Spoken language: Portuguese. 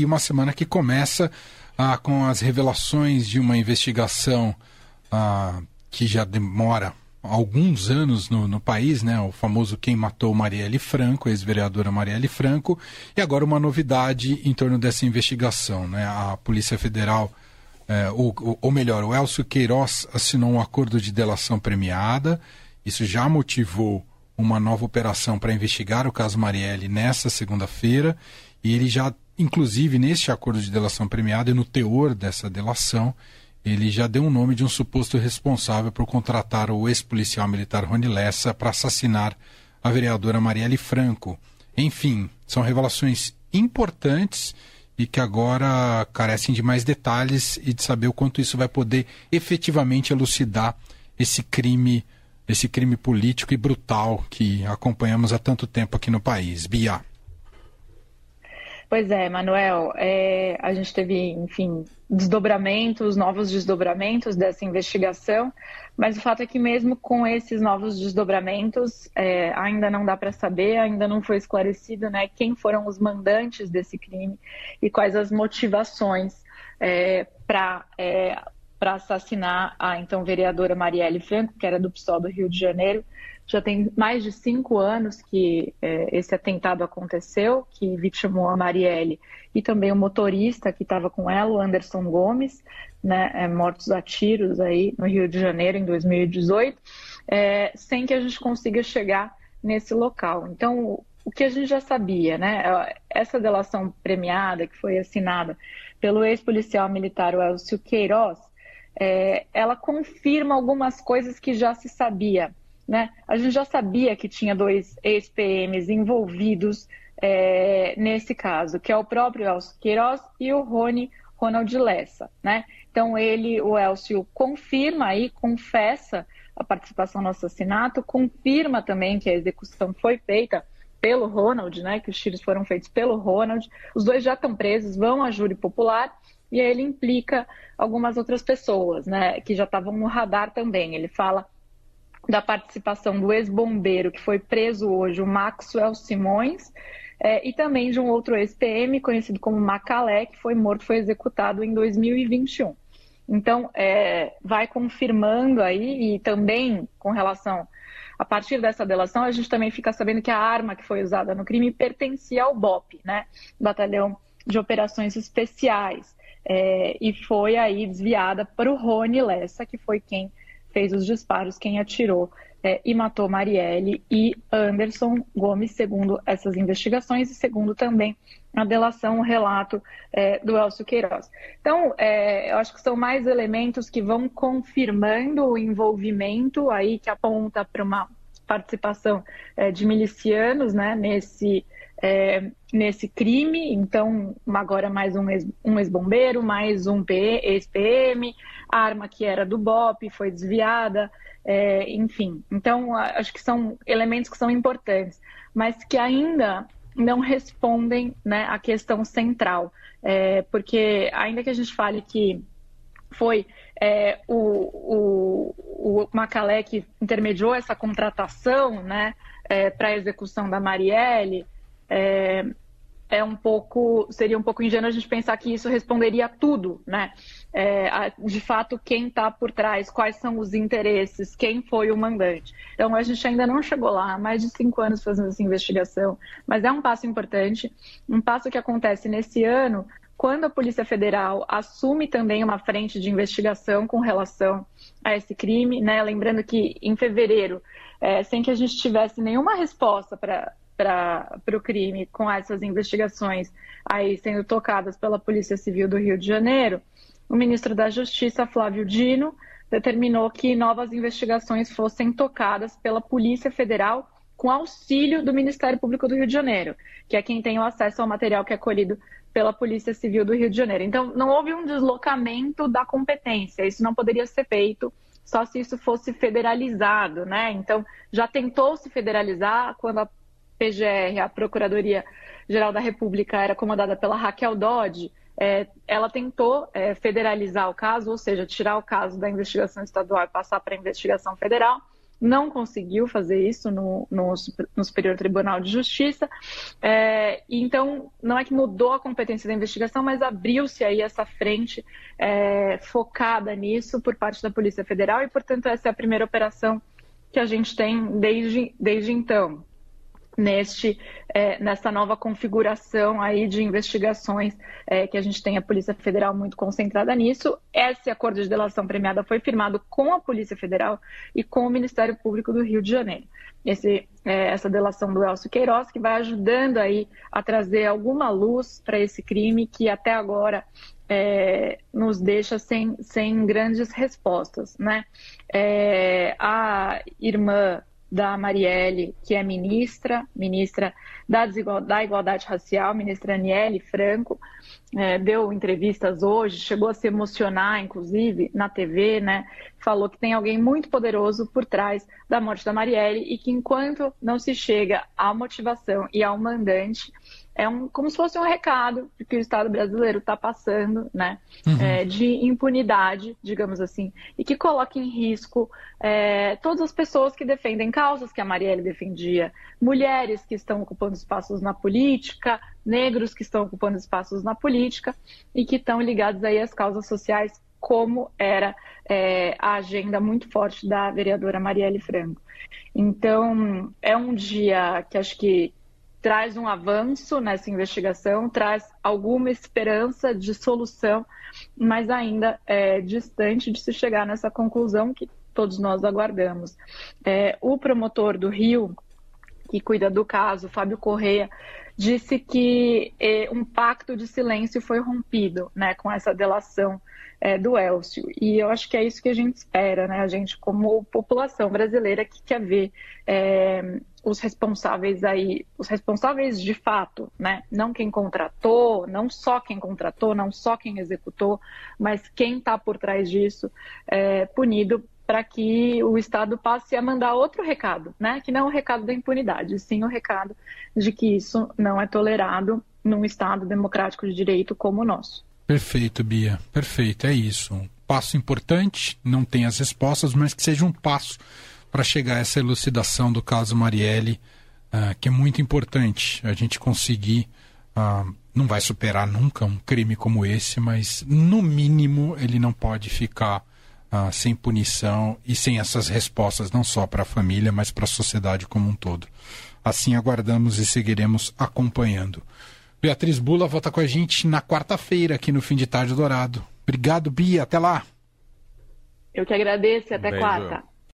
e uma semana que começa ah, com as revelações de uma investigação ah, que já demora alguns anos no, no, país, né? O famoso Quem Matou Marielle Franco, ex-vereadora Marielle Franco, e agora uma novidade em torno dessa investigação, né? A Polícia Federal, é, ou, ou melhor, o Elcio Queiroz assinou um acordo de delação premiada. Isso já motivou uma nova operação para investigar o caso Marielle nesta segunda-feira, e ele já, inclusive, neste acordo de delação premiada e no teor dessa delação, ele já deu o nome de um suposto responsável por contratar o ex-policial militar Rony Lessa para assassinar a vereadora Marielle Franco. Enfim, são revelações importantes e que agora carecem de mais detalhes e de saber o quanto isso vai poder efetivamente elucidar esse crime, esse crime político e brutal que acompanhamos há tanto tempo aqui no país. Bia. Pois é, Manuel, é, a gente teve, enfim, desdobramentos, novos desdobramentos dessa investigação, mas o fato é que mesmo com esses novos desdobramentos, é, ainda não dá para saber, ainda não foi esclarecido né, quem foram os mandantes desse crime e quais as motivações é, para é, para assassinar a então vereadora Marielle Franco, que era do PSOL do Rio de Janeiro, já tem mais de cinco anos que é, esse atentado aconteceu, que vitimou a Marielle e também o motorista que estava com ela, o Anderson Gomes, né, é, mortos a tiros aí no Rio de Janeiro em 2018, é, sem que a gente consiga chegar nesse local. Então, o que a gente já sabia, né? Essa delação premiada que foi assinada pelo ex-policial militar Elcio Queiroz, é, ela confirma algumas coisas que já se sabia né? A gente já sabia que tinha dois ex-PMs envolvidos é, nesse caso, que é o próprio Elcio Queiroz e o Rony Ronald Lessa. Né? Então, ele, o Elcio, confirma aí, confessa a participação no assassinato, confirma também que a execução foi feita pelo Ronald, né, que os tiros foram feitos pelo Ronald. Os dois já estão presos, vão à júri popular e aí ele implica algumas outras pessoas, né, que já estavam no radar também. Ele fala da participação do ex-bombeiro que foi preso hoje, o Maxwell Simões, é, e também de um outro ex-PM conhecido como Macalé, que foi morto, foi executado em 2021. Então, é, vai confirmando aí, e também com relação, a partir dessa delação, a gente também fica sabendo que a arma que foi usada no crime pertencia ao BOP, né? Batalhão de Operações Especiais. É, e foi aí desviada para o Rony Lessa, que foi quem fez os disparos, quem atirou é, e matou Marielle e Anderson Gomes, segundo essas investigações e segundo também a delação, o relato é, do Elcio Queiroz. Então, é, eu acho que são mais elementos que vão confirmando o envolvimento aí que aponta para uma participação é, de milicianos né, nesse, é, nesse crime. Então, agora mais um ex-bombeiro, mais um ex-PM, a arma que era do BOP foi desviada, é, enfim. Então, acho que são elementos que são importantes, mas que ainda não respondem né, à questão central. É, porque, ainda que a gente fale que foi é, o, o, o Macalé que intermediou essa contratação né, é, para a execução da Marielle, é, é um pouco seria um pouco ingênuo a gente pensar que isso responderia a tudo, né? É, de fato, quem está por trás, quais são os interesses, quem foi o mandante. Então, a gente ainda não chegou lá, há mais de cinco anos fazendo essa investigação, mas é um passo importante, um passo que acontece nesse ano, quando a Polícia Federal assume também uma frente de investigação com relação a esse crime, né? Lembrando que em fevereiro, é, sem que a gente tivesse nenhuma resposta para para o crime com essas investigações aí sendo tocadas pela Polícia Civil do Rio de Janeiro, o ministro da Justiça, Flávio Dino, determinou que novas investigações fossem tocadas pela Polícia Federal com auxílio do Ministério Público do Rio de Janeiro, que é quem tem o acesso ao material que é colhido pela Polícia Civil do Rio de Janeiro. Então, não houve um deslocamento da competência, isso não poderia ser feito só se isso fosse federalizado, né? Então, já tentou se federalizar quando a PGR, a Procuradoria-Geral da República, era comandada pela Raquel Dodge, é, ela tentou é, federalizar o caso, ou seja, tirar o caso da investigação estadual e passar para a investigação federal. Não conseguiu fazer isso no, no, no Superior Tribunal de Justiça. É, então, não é que mudou a competência da investigação, mas abriu-se aí essa frente é, focada nisso por parte da Polícia Federal e, portanto, essa é a primeira operação que a gente tem desde, desde então neste é, nessa nova configuração aí de investigações é, que a gente tem a Polícia Federal muito concentrada nisso. Esse acordo de delação premiada foi firmado com a Polícia Federal e com o Ministério Público do Rio de Janeiro. Esse, é, essa delação do Elcio Queiroz, que vai ajudando aí a trazer alguma luz para esse crime que até agora é, nos deixa sem, sem grandes respostas. Né? É, a irmã da Marielle, que é ministra, ministra da, da Igualdade Racial, ministra Aniele Franco, é, deu entrevistas hoje, chegou a se emocionar, inclusive, na TV, né? Falou que tem alguém muito poderoso por trás da morte da Marielle e que enquanto não se chega à motivação e ao mandante, é um, como se fosse um recado que o Estado brasileiro está passando, né, uhum. é, de impunidade, digamos assim, e que coloca em risco é, todas as pessoas que defendem causas que a Marielle defendia, mulheres que estão ocupando espaços na política, negros que estão ocupando espaços na política e que estão ligados aí às causas sociais, como era é, a agenda muito forte da vereadora Marielle Franco. Então, é um dia que acho que traz um avanço nessa investigação, traz alguma esperança de solução, mas ainda é distante de se chegar nessa conclusão que todos nós aguardamos. É, o promotor do Rio, que cuida do caso, Fábio Correia, disse que é, um pacto de silêncio foi rompido né, com essa delação é, do Elcio. E eu acho que é isso que a gente espera, né? A gente, como população brasileira, que quer ver é, os responsáveis aí, os responsáveis de fato, né? Não quem contratou, não só quem contratou, não só quem executou, mas quem está por trás disso, é, punido para que o Estado passe a mandar outro recado, né? Que não é o recado da impunidade, sim o recado de que isso não é tolerado num Estado democrático de direito como o nosso. Perfeito, Bia. Perfeito, é isso. Um passo importante, não tem as respostas, mas que seja um passo para chegar a essa elucidação do caso Marielle, uh, que é muito importante a gente conseguir. Uh, não vai superar nunca um crime como esse, mas no mínimo ele não pode ficar uh, sem punição e sem essas respostas, não só para a família, mas para a sociedade como um todo. Assim aguardamos e seguiremos acompanhando. Beatriz Bula volta com a gente na quarta-feira aqui no Fim de Tarde Dourado. Obrigado, Bia. Até lá. Eu que agradeço e até quarta.